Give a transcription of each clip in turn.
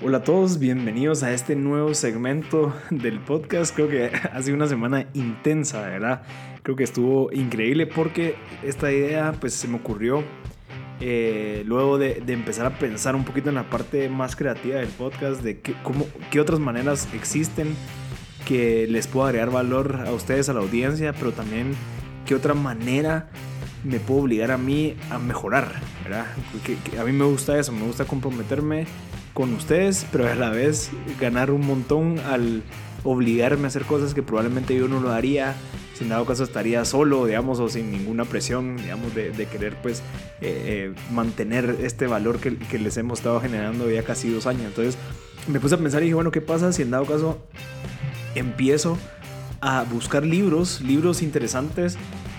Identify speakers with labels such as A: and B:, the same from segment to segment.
A: Hola a todos, bienvenidos a este nuevo segmento del podcast. Creo que ha sido una semana intensa, ¿verdad? Creo que estuvo increíble porque esta idea pues se me ocurrió eh, luego de, empezar a pensar un poquito en la parte más creativa del podcast, de qué, cómo, qué otras maneras existen que les puedo agregar valor a ustedes, a la audiencia, pero también qué otra manera me puedo obligar a mí a mejorar, ¿verdad? a mí me gusta eso, me gusta comprometerme con ustedes, pero a la vez ganar un montón al obligarme a hacer cosas que probablemente yo no lo haría. Sin dado caso estaría solo, digamos, o sin ninguna presión, digamos, de, querer pues eh, eh, mantener este valor que, que, les hemos estado generando ya casi dos años. Entonces me puse a pensar y dije, bueno, ¿qué pasa si en dado caso empiezo a buscar libros, libros interesantes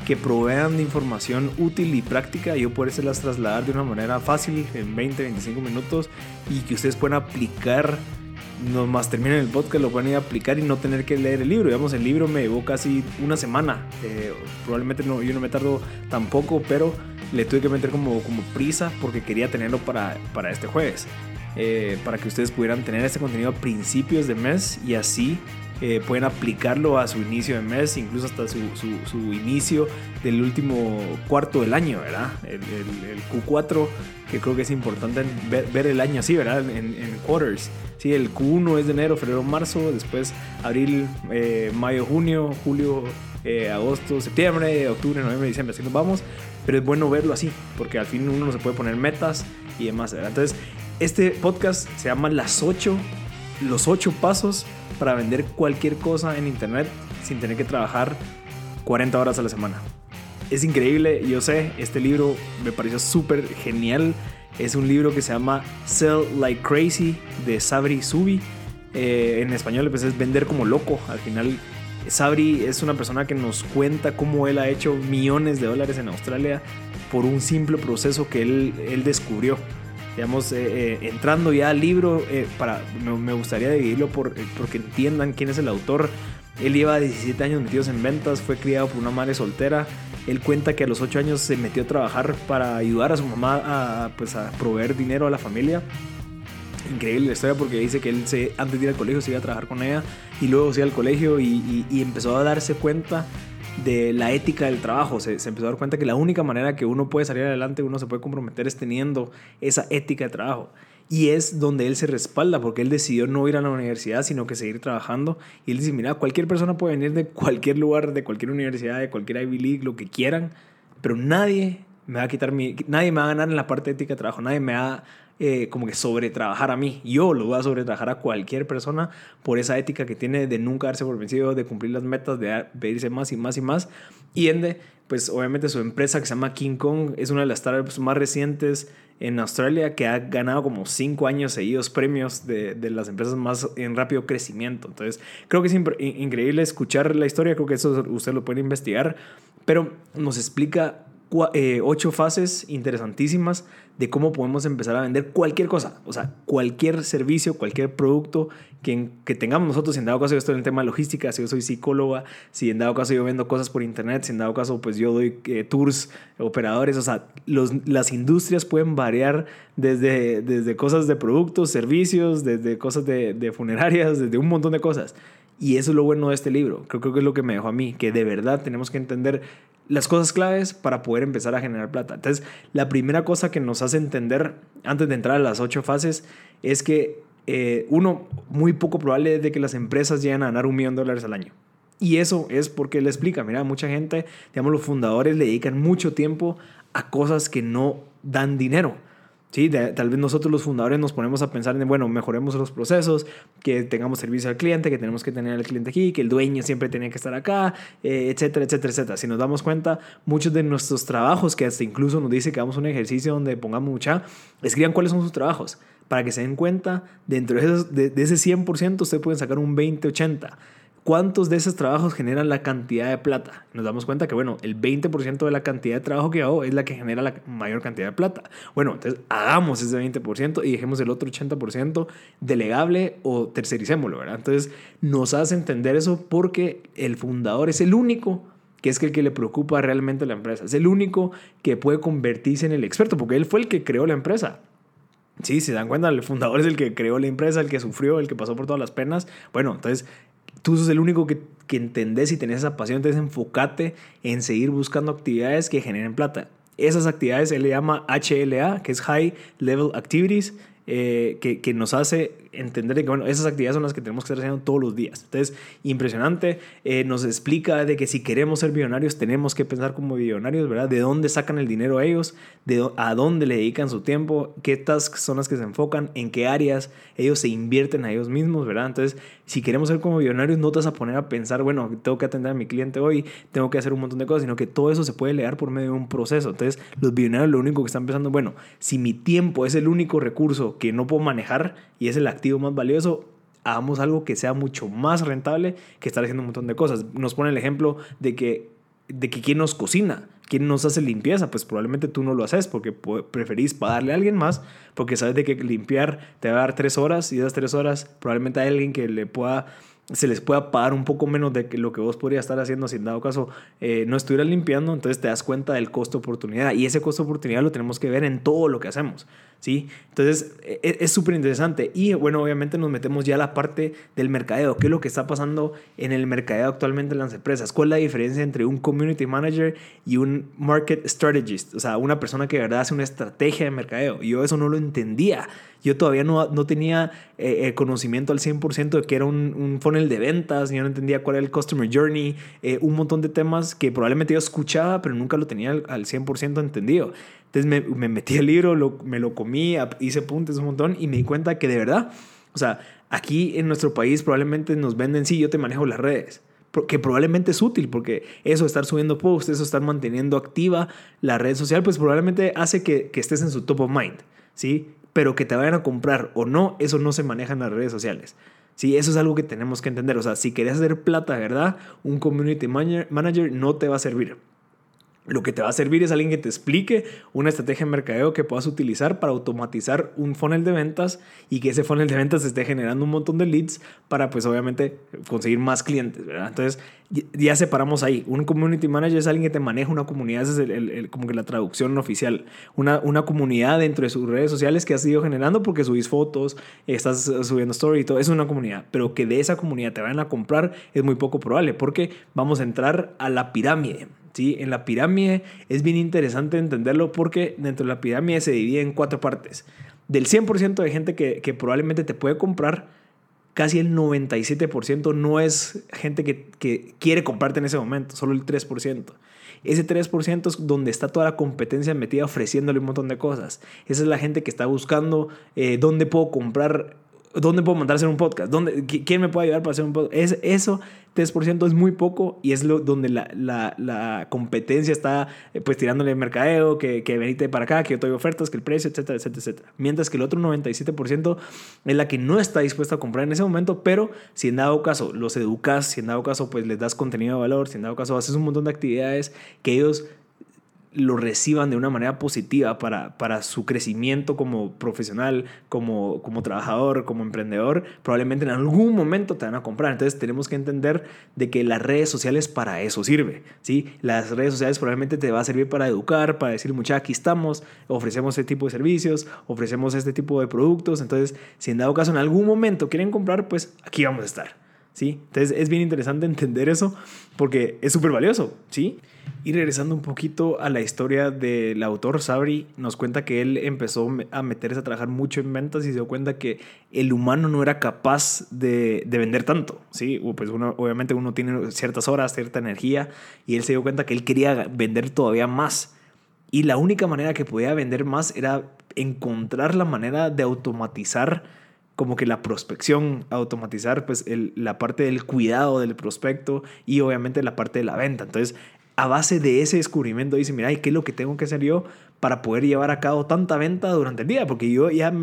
A: que provean de información útil y práctica y yo las trasladar de una manera fácil en 20, 25 minutos y que ustedes puedan aplicar nomás terminen el podcast, lo pueden ir a aplicar y no tener que leer el libro. Digamos, el libro me llevó casi una semana. Eh, probablemente no, yo no me tardo tampoco, pero le tuve que meter como, como prisa porque quería tenerlo para, para este jueves. Eh, para que ustedes pudieran tener este contenido a principios de mes y así eh, pueden aplicarlo a su inicio de mes, incluso hasta su, su, inicio del último cuarto del año, ¿verdad? El, Q4, que creo que es importante ver, el año así, ¿verdad? En, quarters. Sí, el Q1 es de enero, febrero, marzo, después abril, eh, mayo, junio, julio, eh, agosto, septiembre, octubre, noviembre, diciembre, así nos vamos. Pero es bueno verlo así, porque al fin uno se puede poner metas y demás, ¿verdad? Entonces, este podcast se llama Las 8, los 8 pasos para vender cualquier cosa en internet sin tener que trabajar 40 horas a la semana. Es increíble, yo sé, este libro me pareció súper genial. Es un libro que se llama Sell Like Crazy de Sabri Subi. Eh, en español pues, es vender como loco. Al final, Sabri es una persona que nos cuenta cómo él ha hecho millones de dólares en Australia por un simple proceso que él, él descubrió digamos, eh, eh, entrando ya al libro, eh, para, me, gustaría dividirlo por, porque entiendan quién es el autor. Él lleva 17 años metidos en ventas, fue criado por una madre soltera. Él cuenta que a los 8 años se metió a trabajar para ayudar a su mamá a, pues, a proveer dinero a la familia. Increíble la historia porque dice que él se, antes de ir al colegio se iba a trabajar con ella y luego se iba al colegio y, y empezó a darse cuenta de la ética del trabajo. Se, empezó a dar cuenta que la única manera que uno puede salir adelante, uno se puede comprometer es teniendo esa ética de trabajo. Y es donde él se respalda, porque él decidió no ir a la universidad, sino que seguir trabajando. Y él dice, mira, cualquier persona puede venir de cualquier lugar, de cualquier universidad, de cualquier Ivy League, lo que quieran, pero nadie me va a quitar mi... Nadie me va a ganar en la parte ética de trabajo, nadie me va eh, como que sobre trabajar a mí. Yo lo voy a sobre trabajar a cualquier persona por esa ética que tiene de nunca darse por vencido, de cumplir las metas, de pedirse más y más y más. Y Ende, pues obviamente su empresa que se llama King Kong es una de las startups más recientes en Australia que ha ganado como cinco años seguidos premios de, de las empresas más en rápido crecimiento. Entonces, creo que es increíble escuchar la historia, creo que eso usted lo puede investigar, pero nos explica eh, ocho fases interesantísimas de cómo podemos empezar a vender cualquier cosa, o sea, cualquier servicio, cualquier producto que, que tengamos nosotros. Si en dado caso yo estoy en el tema de logística, si yo soy psicóloga, si en dado caso yo vendo cosas por internet, si en dado caso pues yo doy eh, tours, operadores, o sea, los, las industrias pueden variar desde, desde cosas de productos, servicios, desde cosas de, funerarias, desde un montón de cosas. Y eso es lo bueno de este libro. Creo, creo que es lo que me dejó a mí, que de verdad tenemos que entender las cosas claves para poder empezar a generar plata. Entonces, la primera cosa que nos hace entender antes de entrar a las ocho fases es que, eh, uno, muy poco probable es de que las empresas lleguen a ganar un millón de dólares al año. Y eso es porque le explica, mira, mucha gente, digamos, los fundadores le dedican mucho tiempo a cosas que no dan dinero. Sí, tal vez nosotros los fundadores nos ponemos a pensar en, bueno, mejoremos los procesos, que tengamos servicio al cliente, que tenemos que tener al cliente aquí, que el dueño siempre tiene que estar acá, eh, etcétera, etcétera, etcétera. Si nos damos cuenta, muchos de nuestros trabajos, que hasta incluso nos dice que hagamos un ejercicio donde pongamos mucha, escriban cuáles son sus trabajos, para que se den cuenta, dentro de, esos, de, de ese 100%, usted pueden sacar un 20-80 ¿Cuántos de esos trabajos generan la cantidad de plata? Nos damos cuenta que, bueno, el 20% de la cantidad de trabajo que hago es la que genera la mayor cantidad de plata. Bueno, entonces hagamos ese 20% y dejemos el otro 80% delegable o tercericémoslo, ¿verdad? Entonces nos hace entender eso porque el fundador es el único que es el que le preocupa realmente a la empresa. Es el único que puede convertirse en el experto porque él fue el que creó la empresa. Sí, se dan cuenta, el fundador es el que creó la empresa, el que sufrió, el que pasó por todas las penas. Bueno, entonces tú sos el único que, que entendés y tenés esa pasión, entonces enfócate en seguir buscando actividades que generen plata. Esas actividades él le llama HLA, que es High Level Activities, eh, que, que, nos hace entender que bueno, esas actividades son las que tenemos que estar haciendo todos los días. Entonces, impresionante, eh, nos explica de que si queremos ser millonarios tenemos que pensar como millonarios, ¿verdad? De dónde sacan el dinero ellos, de a dónde le dedican su tiempo, qué tasks son las que se enfocan, en qué áreas ellos se invierten a ellos mismos, ¿verdad? Entonces, si queremos ser como millonarios, no te vas a poner a pensar, bueno, tengo que atender a mi cliente hoy, tengo que hacer un montón de cosas, sino que todo eso se puede leer por medio de un proceso. Entonces, los millonarios lo único que están pensando, bueno, si mi tiempo es el único recurso que no puedo manejar y es el activo más valioso, hagamos algo que sea mucho más rentable que estar haciendo un montón de cosas. Nos pone el ejemplo de que, de que quién nos cocina, quién nos hace limpieza, pues probablemente tú no lo haces porque preferís pagarle a alguien más, porque sabes de que limpiar te va a dar tres horas y esas tres horas probablemente hay alguien que le pueda se les pueda pagar un poco menos de lo que vos podrías estar haciendo si en dado caso eh, no estuvieras limpiando, entonces te das cuenta del costo oportunidad y ese costo oportunidad lo tenemos que ver en todo lo que hacemos, ¿sí? Entonces e, e, es súper interesante y bueno, obviamente nos metemos ya a la parte del mercadeo, qué es lo que está pasando en el mercadeo actualmente en las empresas, cuál es la diferencia entre un community manager y un market strategist, o sea, una persona que de verdad hace una estrategia de mercadeo. Yo eso no lo entendía yo todavía no, no tenía eh, el conocimiento al 100% de que era un, un, funnel de ventas, yo no entendía cuál era el customer journey, eh, un montón de temas que probablemente yo escuchaba, pero nunca lo tenía al, 100% entendido. Entonces me, me metí al libro, lo, me lo comí, hice puntos un montón y me di cuenta que de verdad, o sea, aquí en nuestro país probablemente nos venden, sí, yo te manejo las redes que probablemente es útil, porque eso, estar subiendo posts, eso, estar manteniendo activa la red social, pues probablemente hace que, que estés en su top of mind, ¿sí? Pero que te vayan a comprar o no, eso no se maneja en las redes sociales. Sí, eso es algo que tenemos que entender. O sea, si querés hacer plata, ¿verdad? Un community manager no te va a servir. Lo que te va a servir es alguien que te explique una estrategia de mercadeo que puedas utilizar para automatizar un funnel de ventas y que ese funnel de ventas esté generando un montón de leads para pues obviamente conseguir más clientes, ¿verdad? Entonces ya separamos ahí. Un community manager es alguien que te maneja una comunidad, es el, como que la traducción oficial. Una, una comunidad dentro de sus redes sociales que has ido generando porque subís fotos, estás subiendo story y todo. Es una comunidad. Pero que de esa comunidad te vayan a comprar es muy poco probable porque vamos a entrar a la pirámide. ¿Sí? En la pirámide es bien interesante entenderlo porque dentro de la pirámide se divide en cuatro partes. Del 100% de gente que, probablemente te puede comprar, casi el 97% no es gente que, que, quiere comprarte en ese momento, solo el 3%. Ese 3% es donde está toda la competencia metida ofreciéndole un montón de cosas. Esa es la gente que está buscando eh, dónde puedo comprar ¿Dónde puedo mandar a hacer un podcast? ¿Dónde, ¿Quién me puede ayudar para hacer un podcast? Es, eso, 3% es muy poco y es lo, donde la, la, la competencia está eh, pues tirándole mercadeo, que, que venite para acá, que yo te doy ofertas, que el precio, etcétera, etcétera, etcétera. Mientras que el otro 97% es la que no está dispuesta a comprar en ese momento, pero si en dado caso los educas, si en dado caso pues les das contenido de valor, si en dado caso haces un montón de actividades que ellos lo reciban de una manera positiva para, para su crecimiento como profesional, como, como trabajador, como emprendedor, probablemente en algún momento te van a comprar. Entonces tenemos que entender de que las redes sociales para eso sirve. ¿sí? Las redes sociales probablemente te va a servir para educar, para decir, mucha, aquí estamos, ofrecemos este tipo de servicios, ofrecemos este tipo de productos. Entonces, si en dado caso en algún momento quieren comprar, pues aquí vamos a estar. Entonces es bien interesante entender eso porque es súper valioso. ¿sí? Y regresando un poquito a la historia del autor, Sabri nos cuenta que él empezó a meterse a trabajar mucho en ventas y se dio cuenta que el humano no era capaz de, de vender tanto, ¿sí? Pues uno, obviamente uno tiene ciertas horas, cierta energía y él se dio cuenta que él quería vender todavía más. Y la única manera que podía vender más era encontrar la manera de automatizar como que la prospección, automatizar pues el, la parte del cuidado del prospecto y obviamente la parte de la venta. Entonces a base de ese descubrimiento dice, mira, ¿qué es lo que tengo que hacer yo para poder llevar a cabo tanta venta durante el día? Porque yo ya,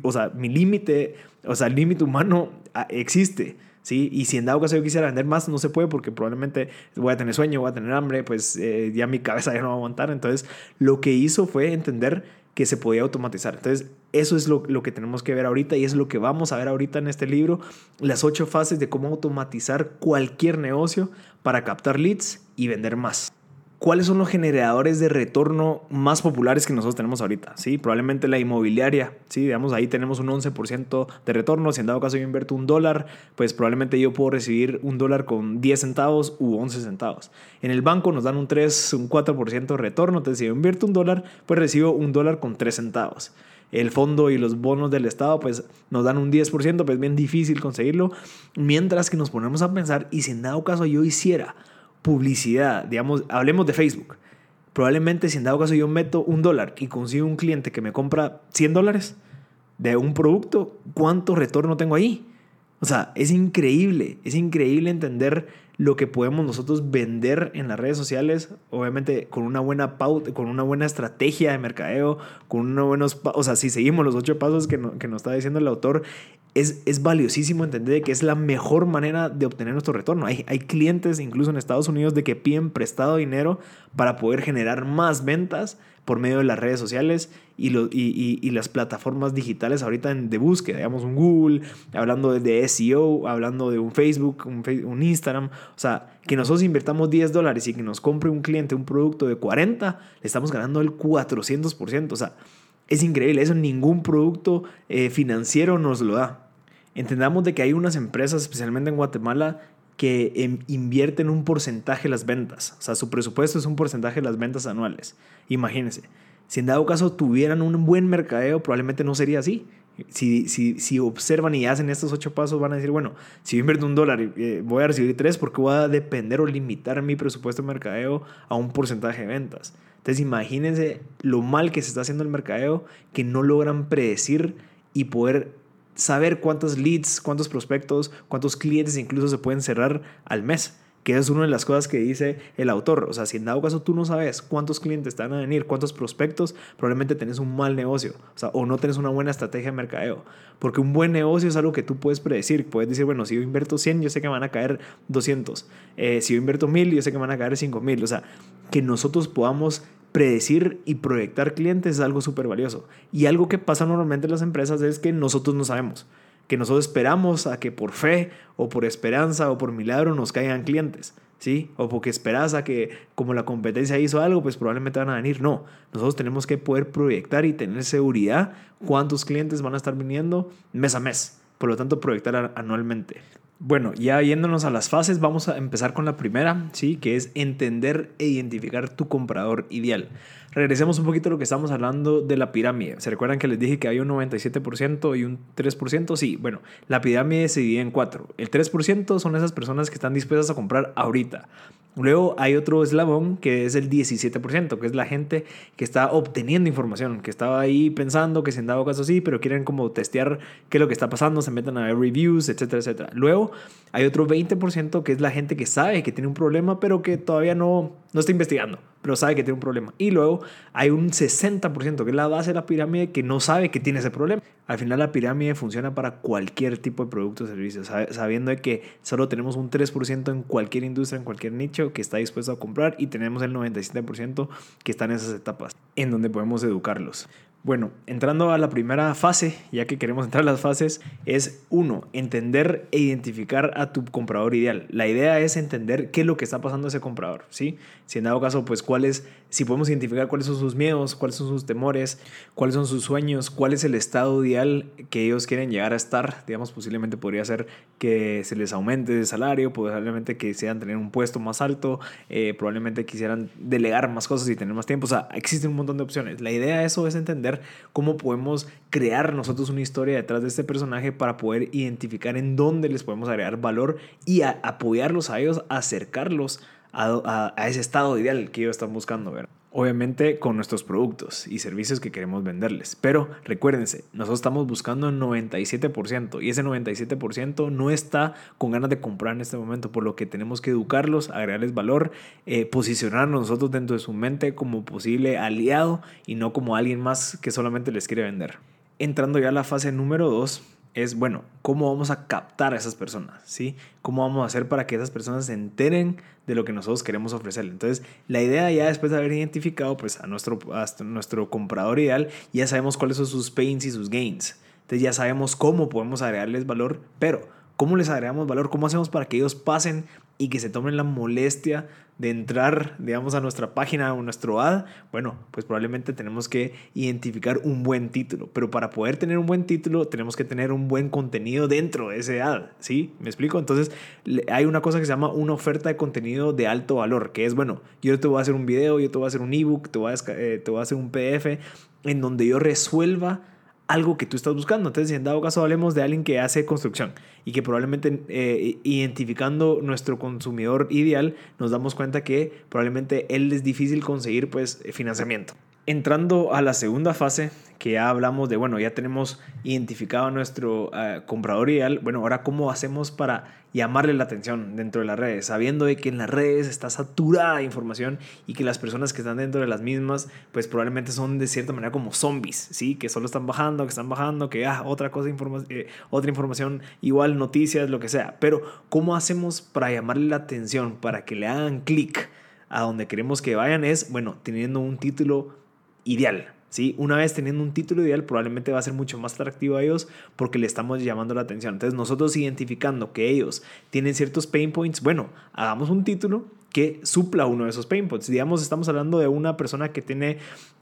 A: o sea, mi límite, o sea, el límite humano ah, existe. ¿sí? Y si en dado caso yo quisiera vender más, no se puede porque probablemente voy a tener sueño, voy a tener hambre, pues eh, ya mi cabeza ya no va a aguantar. Entonces, lo que hizo fue entender que se podía automatizar. Entonces, eso es lo, lo, que tenemos que ver ahorita y es lo que vamos a ver ahorita en este libro, las ocho fases de cómo automatizar cualquier negocio para captar leads y vender más. ¿Cuáles son los generadores de retorno más populares que nosotros tenemos ahorita? ¿Sí? Probablemente la inmobiliaria, ¿sí? Digamos, ahí tenemos un 11% de retorno. Si en dado caso yo invierto un dólar, pues probablemente yo puedo recibir un dólar con 10 centavos u 11 centavos. En el banco nos dan un 3, un 4% de retorno. Entonces, si yo invierto un dólar, pues recibo un dólar con 3 centavos el fondo y los bonos del Estado pues nos dan un 10%, pues es bien difícil conseguirlo, mientras que nos ponemos a pensar y si en dado caso yo hiciera publicidad, digamos, hablemos de Facebook. Probablemente si en dado caso yo meto un dólar y consigo un cliente que me compra 100 dólares de un producto, ¿cuánto retorno tengo ahí? O sea, es increíble, es increíble entender lo que podemos nosotros vender en las redes sociales, obviamente con una buena pauta, con una buena estrategia de mercadeo, con unos buenos, o sea, si seguimos los ocho pasos que, que nos está diciendo el autor, es, es valiosísimo entender que es la mejor manera de obtener nuestro retorno. Hay, hay clientes, incluso en Estados Unidos, de que piden prestado dinero para poder generar más ventas por medio de las redes sociales y, lo, y, y, las plataformas digitales ahorita en, de búsqueda, digamos un Google, hablando de SEO, hablando de un Facebook, un, un, Instagram, o sea, que nosotros invertamos 10 dólares y que nos compre un cliente un producto de 40, le estamos ganando el 400%, o sea, es increíble, eso ningún producto eh, financiero nos lo da. Entendamos de que hay unas empresas, especialmente en Guatemala, que em, invierten un porcentaje de las ventas. O sea, su presupuesto es un porcentaje de las ventas anuales. Imagínense, si en dado caso tuvieran un buen mercadeo, probablemente no sería así. Si, si, si observan y hacen estos ocho pasos, van a decir, bueno, si yo invierto un dólar, eh, voy a recibir tres porque voy a depender o limitar mi presupuesto de mercadeo a un porcentaje de ventas. Entonces imagínense lo mal que se está haciendo el mercadeo, que no logran predecir y poder saber cuántos leads, cuántos prospectos, cuántos clientes incluso se pueden cerrar al mes. Que es una de las cosas que dice el autor. O sea, si en dado caso tú no sabes cuántos clientes te van a venir, cuántos prospectos, probablemente tenés un mal negocio. O sea, o no tenés una buena estrategia de mercadeo. Porque un buen negocio es algo que tú puedes predecir. Puedes decir, bueno, si yo invierto 100, yo sé que van a caer 200. Eh, si yo invierto 1000, yo sé que van a caer 5000. O sea, que nosotros podamos predecir y proyectar clientes es algo súper valioso. Y algo que pasa normalmente en las empresas es que nosotros no sabemos, que nosotros esperamos a que por fe o por esperanza o por milagro nos caigan clientes, ¿sí? O porque esperas a que como la competencia hizo algo, pues probablemente van a venir. No, nosotros tenemos que poder proyectar y tener seguridad cuántos clientes van a estar viniendo mes a mes. Por lo tanto, proyectar anualmente. Bueno, ya yéndonos a las fases, vamos a empezar con la primera, ¿sí? que es entender e identificar tu comprador ideal. Regresemos un poquito a lo que estamos hablando de la pirámide. ¿Se recuerdan que les dije que hay un 97% y un 3%? Sí, bueno, la pirámide se divide en cuatro. El 3% son esas personas que están dispuestas a comprar ahorita. Luego hay otro eslabón que es el 17%, que es la gente que está obteniendo información, que estaba ahí pensando que se han dado caso sí, pero quieren como testear qué es lo que está pasando, se meten a ver reviews, etcétera, etcétera. Luego hay otro 20% que es la gente que sabe que tiene un problema, pero que todavía no, no está investigando pero sabe que tiene un problema. Y luego hay un 60%, que es la base de la pirámide, que no sabe que tiene ese problema. Al final la pirámide funciona para cualquier tipo de producto o servicio, sabiendo que solo tenemos un 3% en cualquier industria, en cualquier nicho que está dispuesto a comprar y tenemos el 97% que está en esas etapas, en donde podemos educarlos. Bueno, entrando a la primera fase, ya que queremos entrar a las fases, es uno, entender e identificar a tu comprador ideal. La idea es entender qué es lo que está pasando ese comprador, ¿sí? Si en dado caso, pues cuáles, si podemos identificar cuáles son sus miedos, cuáles son sus temores, cuáles son sus sueños, cuál es el estado ideal que ellos quieren llegar a estar, digamos, posiblemente podría ser que se les aumente de salario, probablemente que quisieran tener un puesto más alto, eh, probablemente quisieran delegar más cosas y tener más tiempo, o sea, existen un montón de opciones. La idea de eso es entender cómo podemos crear nosotros una historia detrás de este personaje para poder identificar en dónde les podemos agregar valor y apoyarlos a ellos, acercarlos a, ese estado ideal que ellos están buscando, ver obviamente con nuestros productos y servicios que queremos venderles. Pero recuérdense, nosotros estamos buscando el 97% y ese 97% no está con ganas de comprar en este momento, por lo que tenemos que educarlos, agregarles valor, eh, posicionarnos nosotros dentro de su mente como posible aliado y no como alguien más que solamente les quiere vender. Entrando ya a la fase número 2, es, bueno, ¿cómo vamos a captar a esas personas? ¿Sí? ¿Cómo vamos a hacer para que esas personas se enteren de lo que nosotros queremos ofrecerle? Entonces, la idea ya después de haber identificado pues, a, nuestro, a nuestro comprador ideal, ya sabemos cuáles son sus pains y sus gains. Entonces, ya sabemos cómo podemos agregarles valor, pero ¿cómo les agregamos valor? ¿Cómo hacemos para que ellos pasen y que se tomen la molestia de entrar, digamos, a nuestra página o nuestro ad, bueno, pues probablemente tenemos que identificar un buen título. Pero para poder tener un buen título, tenemos que tener un buen contenido dentro de ese ad, ¿sí? ¿Me explico? Entonces, hay una cosa que se llama una oferta de contenido de alto valor, que es, bueno, yo te voy a hacer un video, yo te voy a hacer un ebook, te eh, te voy a hacer un PDF, en donde yo resuelva algo que tú estás buscando. Entonces, en dado caso hablemos de alguien que hace construcción y que probablemente eh, identificando nuestro consumidor ideal nos damos cuenta que probablemente él es difícil conseguir pues financiamiento. Entrando a la segunda fase, que ya hablamos de, bueno, ya tenemos identificado a nuestro eh, comprador ideal, bueno, ahora cómo hacemos para llamarle la atención dentro de las redes, sabiendo de que en las redes está saturada información y que las personas que están dentro de las mismas, pues probablemente son de cierta manera como zombies, ¿sí? Que solo están bajando, que están bajando, que ah, otra cosa, eh, otra información, igual noticias, lo que sea. Pero, ¿cómo hacemos para llamarle la atención, para que le hagan clic a donde queremos que vayan? Es, bueno, teniendo un título ideal. ¿sí? Una vez teniendo un título ideal, probablemente va a ser mucho más atractivo a ellos porque le estamos llamando la atención. Entonces, nosotros identificando que ellos tienen ciertos pain points, bueno, hagamos un título que supla uno de esos pain points. Digamos, estamos hablando de una persona que tiene,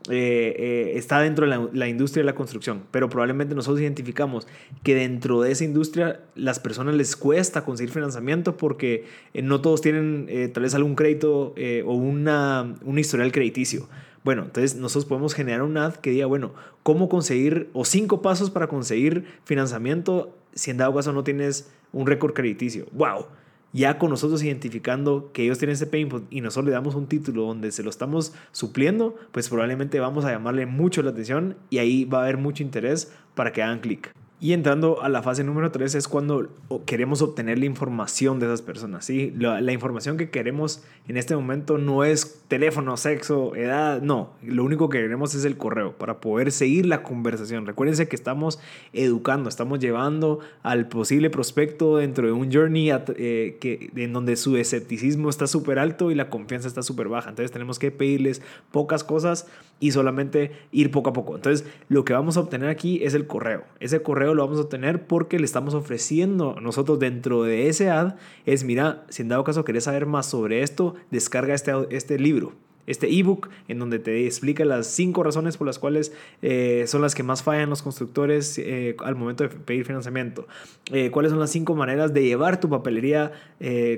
A: eh, eh, está dentro de la, industria de la construcción, pero probablemente nosotros identificamos que dentro de esa industria las personas les cuesta conseguir financiamiento porque eh, no todos tienen tal vez algún crédito o una, un historial crediticio. Bueno, entonces nosotros podemos generar un ad que diga, bueno, ¿cómo conseguir o cinco pasos para conseguir financiamiento si en dado caso no tienes un récord crediticio? ¡Wow! Ya con nosotros identificando que ellos tienen ese pain point y nosotros le damos un título donde se lo estamos supliendo, pues probablemente vamos a llamarle mucho la atención y ahí va a haber mucho interés para que hagan clic. Y entrando a la fase número 3 es cuando queremos obtener la información de esas personas. ¿sí? La, la, información que queremos en este momento no es teléfono, sexo, edad, no. Lo único que queremos es el correo para poder seguir la conversación. Recuérdense que estamos educando, estamos llevando al posible prospecto dentro de un journey eh, que, en donde su escepticismo está súper alto y la confianza está súper baja. Entonces tenemos que pedirles pocas cosas y solamente ir poco a poco. Entonces lo que vamos a obtener aquí es el correo. Ese correo lo vamos a tener porque le estamos ofreciendo nosotros dentro de ese ad es, mira, si en dado caso querés saber más sobre esto, descarga este, este libro este ebook en donde te explica las cinco razones por las cuales eh, son las que más fallan los constructores eh, al momento de pedir financiamiento. Eh, cuáles son las cinco maneras de llevar tu papelería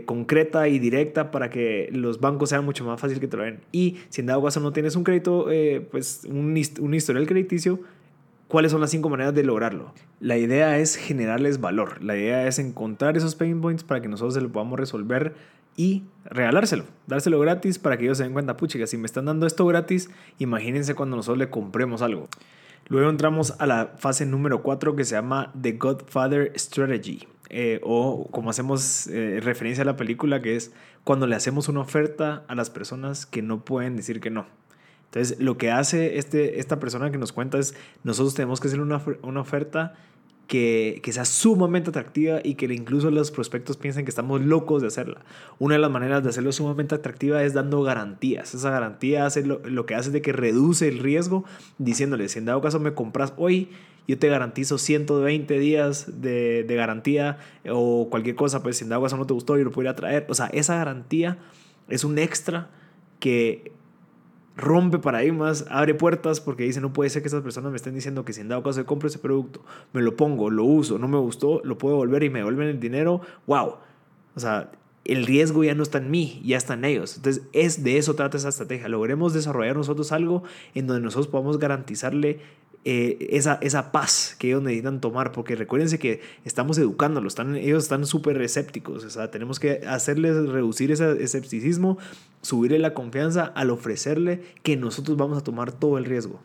A: concreta y directa para que los bancos sean mucho más fácil que te lo den. Y si en dado caso no tienes un crédito, pues un, un historial crediticio, cuáles son las cinco maneras de lograrlo. La idea es generarles valor. La idea es encontrar esos pain points para que nosotros se lo podamos resolver y regalárselo, dárselo gratis para que ellos se den cuenta, puchica, si me están dando esto gratis, imagínense cuando nosotros le compremos algo. Luego entramos a la fase número 4 que se llama The Godfather Strategy, eh, o como hacemos eh, referencia a la película, que es cuando le hacemos una oferta a las personas que no pueden decir que no. Entonces, lo que hace este, esta persona que nos cuenta es, nosotros tenemos que hacer una, una oferta que, que, sea sumamente atractiva y que incluso los prospectos piensen que estamos locos de hacerla. Una de las maneras de hacerlo sumamente atractiva es dando garantías. Esa garantía hace lo, lo que hace de que reduce el riesgo diciéndole, si en dado caso me compras hoy, yo te garantizo 120 días de, de garantía o cualquier cosa, pues si en dado caso no te gustó, yo lo podría traer. O sea, esa garantía es un extra que rompe paradigmas, abre puertas porque dice no puede ser que estas personas me estén diciendo que si en dado caso de compro ese producto, me lo pongo, lo uso, no me gustó, lo puedo volver y me devuelven el dinero, wow. O sea, el riesgo ya no está en mí, ya está en ellos. Entonces, es de eso trata esa estrategia. Logremos desarrollar nosotros algo en donde nosotros podamos garantizarle eh, esa, esa paz que ellos necesitan tomar, porque recuérdense que estamos educándolos, están, ellos están súper escépticos, o sea, tenemos que hacerles reducir ese escepticismo, subirle la confianza al ofrecerle que nosotros vamos a tomar todo el riesgo.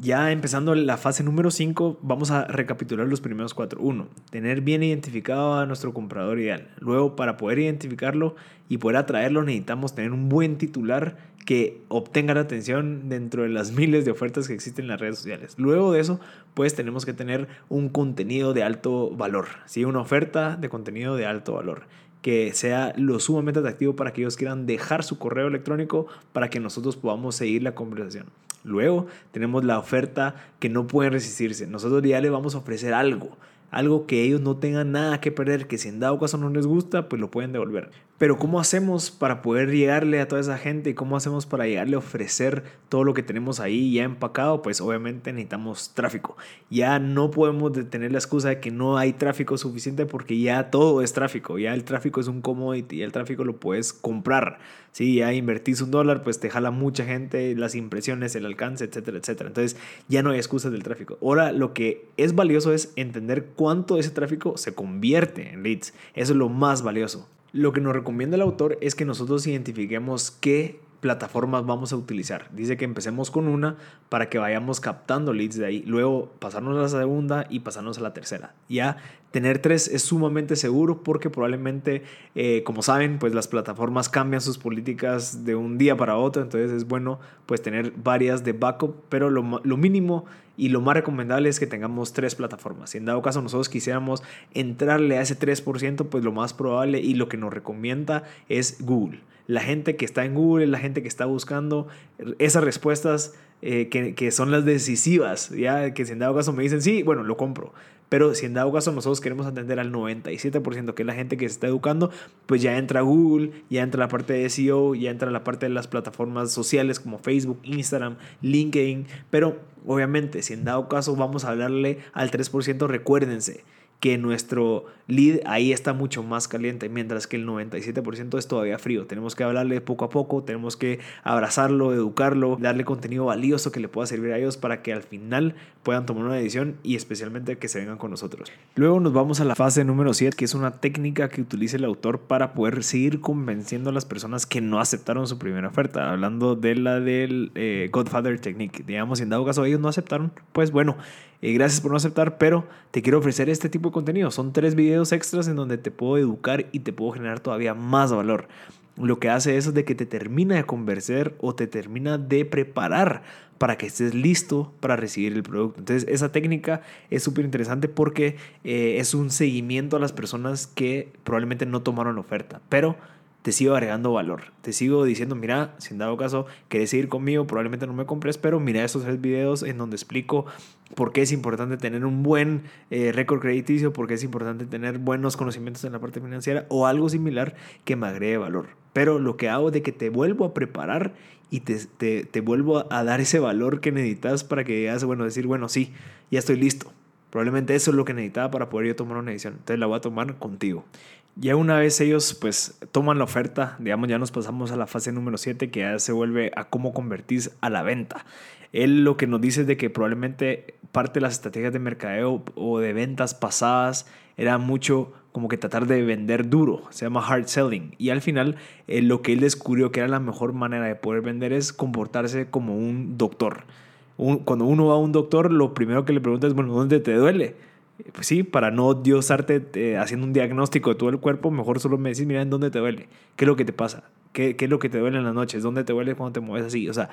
A: Ya empezando la fase número 5, vamos a recapitular los primeros cuatro. Uno, tener bien identificado a nuestro comprador ideal. Luego, para poder identificarlo y poder atraerlo, necesitamos tener un buen titular que obtenga la atención dentro de las miles de ofertas que existen en las redes sociales. Luego de eso, pues tenemos que tener un contenido de alto valor, ¿sí? una oferta de contenido de alto valor que sea lo sumamente atractivo para que ellos quieran dejar su correo electrónico para que nosotros podamos seguir la conversación. Luego tenemos la oferta que no pueden resistirse. Nosotros ya les vamos a ofrecer algo, algo que ellos no tengan nada que perder, que si en dado caso no les gusta, pues lo pueden devolver. Pero ¿cómo hacemos para poder llegarle a toda esa gente? ¿Cómo hacemos para llegarle a ofrecer todo lo que tenemos ahí ya empacado? Pues obviamente necesitamos tráfico. Ya no podemos tener la excusa de que no hay tráfico suficiente porque ya todo es tráfico. Ya el tráfico es un commodity, ya el tráfico lo puedes comprar. Si ya invertís un dólar, pues te jala mucha gente, las impresiones, el alcance, etcétera, etcétera. Entonces ya no hay excusas del tráfico. Ahora lo que es valioso es entender cuánto ese tráfico se convierte en leads. Eso es lo más valioso. Lo que nos recomienda el autor es que nosotros identifiquemos qué plataformas vamos a utilizar. Dice que empecemos con una para que vayamos captando leads de ahí, luego pasarnos a la segunda y pasarnos a la tercera. Ya tener tres es sumamente seguro porque probablemente, eh, como saben, pues las plataformas cambian sus políticas de un día para otro, entonces es bueno pues tener varias de backup, pero lo, lo mínimo y lo más recomendable es que tengamos tres plataformas. Si en dado caso nosotros quisiéramos entrarle a ese 3%, pues lo más probable y lo que nos recomienda es Google la gente que está en Google, la gente que está buscando esas respuestas eh, que, que, son las decisivas, ya que si en dado caso me dicen, sí, bueno, lo compro. Pero si en dado caso nosotros queremos atender al 97%, que es la gente que se está educando, pues ya entra Google, ya entra la parte de SEO, ya entra la parte de las plataformas sociales como Facebook, Instagram, LinkedIn. Pero obviamente, si en dado caso vamos a hablarle al 3%, recuérdense que nuestro lead ahí está mucho más caliente, mientras que el 97% es todavía frío. Tenemos que hablarle poco a poco, tenemos que abrazarlo, educarlo, darle contenido valioso que le pueda servir a ellos para que al final puedan tomar una decisión y especialmente que se vengan con nosotros. Luego nos vamos a la fase número 7, que es una técnica que utiliza el autor para poder seguir convenciendo a las personas que no aceptaron su primera oferta. Hablando de la del eh, Godfather Technique. Digamos, si en dado caso ellos no aceptaron, pues bueno, eh, gracias por no aceptar, pero te quiero ofrecer este tipo de contenido. Son tres videos extras en donde te puedo educar y te puedo generar todavía más valor. Lo que hace eso es de que te termina de convencer o te termina de preparar para que estés listo para recibir el producto. Entonces, esa técnica es súper interesante porque eh, es un seguimiento a las personas que probablemente no tomaron oferta, pero te sigo agregando valor. Te sigo diciendo, mira, si en dado caso quieres seguir conmigo, probablemente no me compres, pero mira estos tres videos en donde explico por qué es importante tener un buen eh, récord crediticio, por qué es importante tener buenos conocimientos en la parte financiera o algo similar que me agregue valor. Pero lo que hago es de que te vuelvo a preparar y te, te, te vuelvo a dar ese valor que necesitas para que digas, bueno, decir, bueno, sí, ya estoy listo. Probablemente eso es lo que necesitaba para poder yo tomar una decisión. Entonces la voy a tomar contigo. Ya una vez ellos pues toman la oferta, digamos ya nos pasamos a la fase número 7 que ya se vuelve a cómo convertir a la venta. Él lo que nos dice es de que probablemente parte de las estrategias de mercadeo o de ventas pasadas era mucho como que tratar de vender duro, se llama hard selling. Y al final eh, lo que él descubrió que era la mejor manera de poder vender es comportarse como un doctor. cuando uno va a un doctor, lo primero que le pregunta es, bueno, ¿dónde te duele? Pues sí, para no diosarte eh, haciendo un diagnóstico de todo el cuerpo, mejor solo me decís, mira, ¿en dónde te duele? ¿Qué es lo que te pasa? ¿Qué, ¿Qué, es lo que te duele en las noches? ¿Dónde te duele cuando te mueves así? O sea,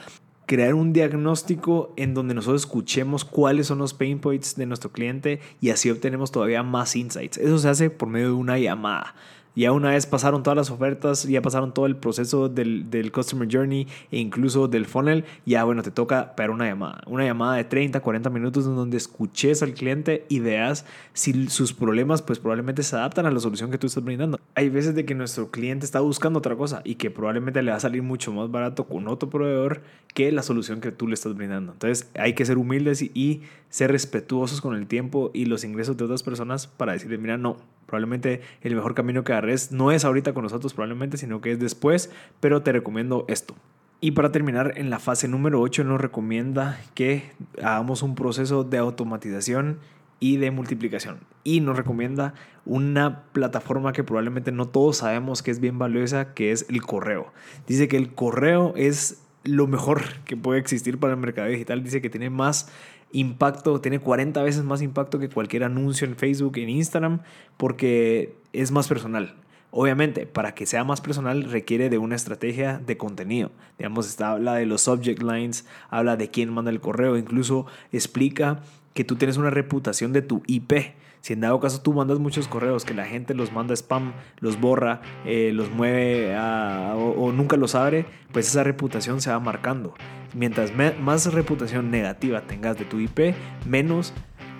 A: crear un diagnóstico en donde nosotros escuchemos cuáles son los pain points de nuestro cliente y así obtenemos todavía más insights. Eso se hace por medio de una llamada. Ya una vez pasaron todas las ofertas, ya pasaron todo el proceso del, del, Customer Journey e incluso del funnel, ya bueno, te toca para una llamada. Una llamada de 30, 40 minutos donde escuches al cliente y veas si sus problemas pues probablemente se adaptan a la solución que tú estás brindando. Hay veces de que nuestro cliente está buscando otra cosa y que probablemente le va a salir mucho más barato con otro proveedor que la solución que tú le estás brindando. Entonces hay que ser humildes y, y ser respetuosos con el tiempo y los ingresos de otras personas para decirle, mira, no, Probablemente el mejor camino que agarres no es ahorita con nosotros, probablemente, sino que es después, pero te recomiendo esto. Y para terminar, en la fase número 8 nos recomienda que hagamos un proceso de automatización y de multiplicación. Y nos recomienda una plataforma que probablemente no todos sabemos que es bien valiosa, que es el correo. Dice que el correo es lo mejor que puede existir para el mercado digital. Dice que tiene más impacto, tiene 40 veces más impacto que cualquier anuncio en Facebook, en Instagram, porque es más personal. Obviamente, para que sea más personal requiere de una estrategia de contenido. Digamos, está, habla de los subject lines, habla de quién manda el correo, incluso explica que tú tienes una reputación de tu IP. Si en dado caso tú mandas muchos correos que la gente los manda spam, los borra, eh, los mueve o, nunca los abre, pues esa reputación se va marcando. Mientras más reputación negativa tengas de tu IP, menos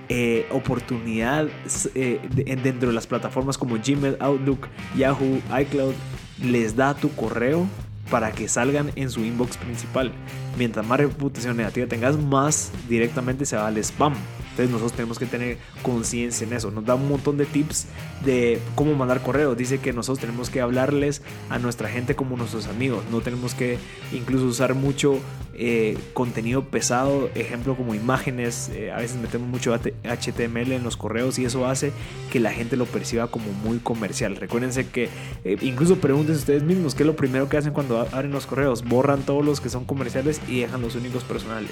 A: eh, oportunidad eh, dentro de las plataformas como Gmail, Outlook, Yahoo, iCloud les da tu correo para que salgan en su inbox principal. Mientras más reputación negativa tengas, más directamente se va al spam. Entonces nosotros tenemos que tener conciencia en eso. Nos da un montón de tips de cómo mandar correos. Dice que nosotros tenemos que hablarles a nuestra gente como nuestros amigos. No tenemos que incluso usar mucho eh, contenido pesado, ejemplo como imágenes. Eh, a veces metemos mucho HTML en los correos y eso hace que la gente lo perciba como muy comercial. Recuérdense que eh, incluso pregúntense ustedes mismos qué es lo primero que hacen cuando abren los correos. Borran todos los que son comerciales y dejan los únicos personales.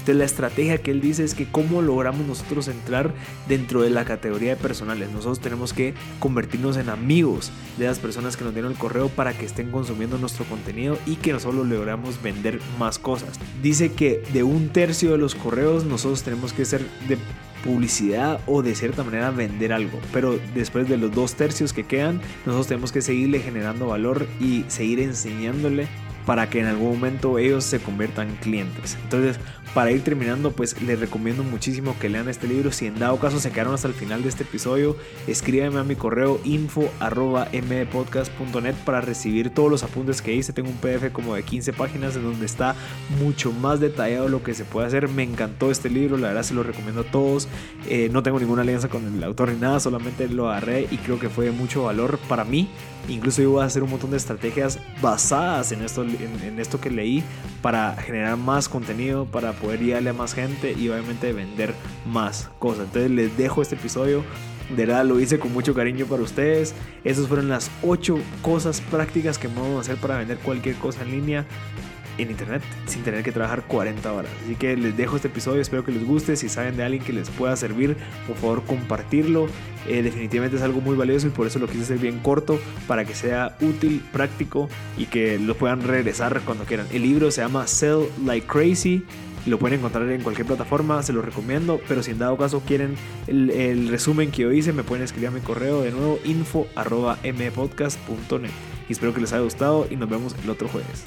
A: Entonces la estrategia que él dice es que cómo logramos nosotros entrar dentro de la categoría de personales. Nosotros tenemos que convertirnos en amigos de las personas que nos dieron el correo para que estén consumiendo nuestro contenido y que nosotros logramos vender más cosas. Dice que de un tercio de los correos nosotros tenemos que ser de publicidad o de cierta manera vender algo. Pero después de los dos tercios que quedan, nosotros tenemos que seguirle generando valor y seguir enseñándole para que en algún momento ellos se conviertan en clientes. Entonces, para ir terminando, pues les recomiendo muchísimo que lean este libro. Si en dado caso se quedaron hasta el final de este episodio, escríbeme a mi correo info.mpodcast.net para recibir todos los apuntes que hice. Tengo un PDF como de 15 páginas en donde está mucho más detallado lo que se puede hacer. Me encantó este libro, la verdad se lo recomiendo a todos. Eh, no tengo ninguna alianza con el autor ni nada, solamente lo agarré y creo que fue de mucho valor para mí. Incluso yo voy a hacer un montón de estrategias basadas en esto, en esto que leí para generar más contenido, para poder llegarle a más gente y obviamente vender más cosas. Entonces les dejo este episodio. De verdad lo hice con mucho cariño para ustedes. Esas fueron las 8 cosas prácticas que podemos hacer para vender cualquier cosa en línea en internet sin tener que trabajar 40 horas. Así que les dejo este episodio, espero que les guste. Si saben de alguien que les pueda servir, por favor compartirlo. Eh, definitivamente es algo muy valioso y por eso lo quise hacer bien corto para que sea útil, práctico y que lo puedan regresar cuando quieran. El libro se llama Sell Like Crazy. Lo pueden encontrar en cualquier plataforma, se lo recomiendo. Pero si en dado caso quieren el, resumen que yo hice, me pueden escribir a mi correo de nuevo info mpodcast.net. Y espero que les haya gustado y nos vemos el otro jueves.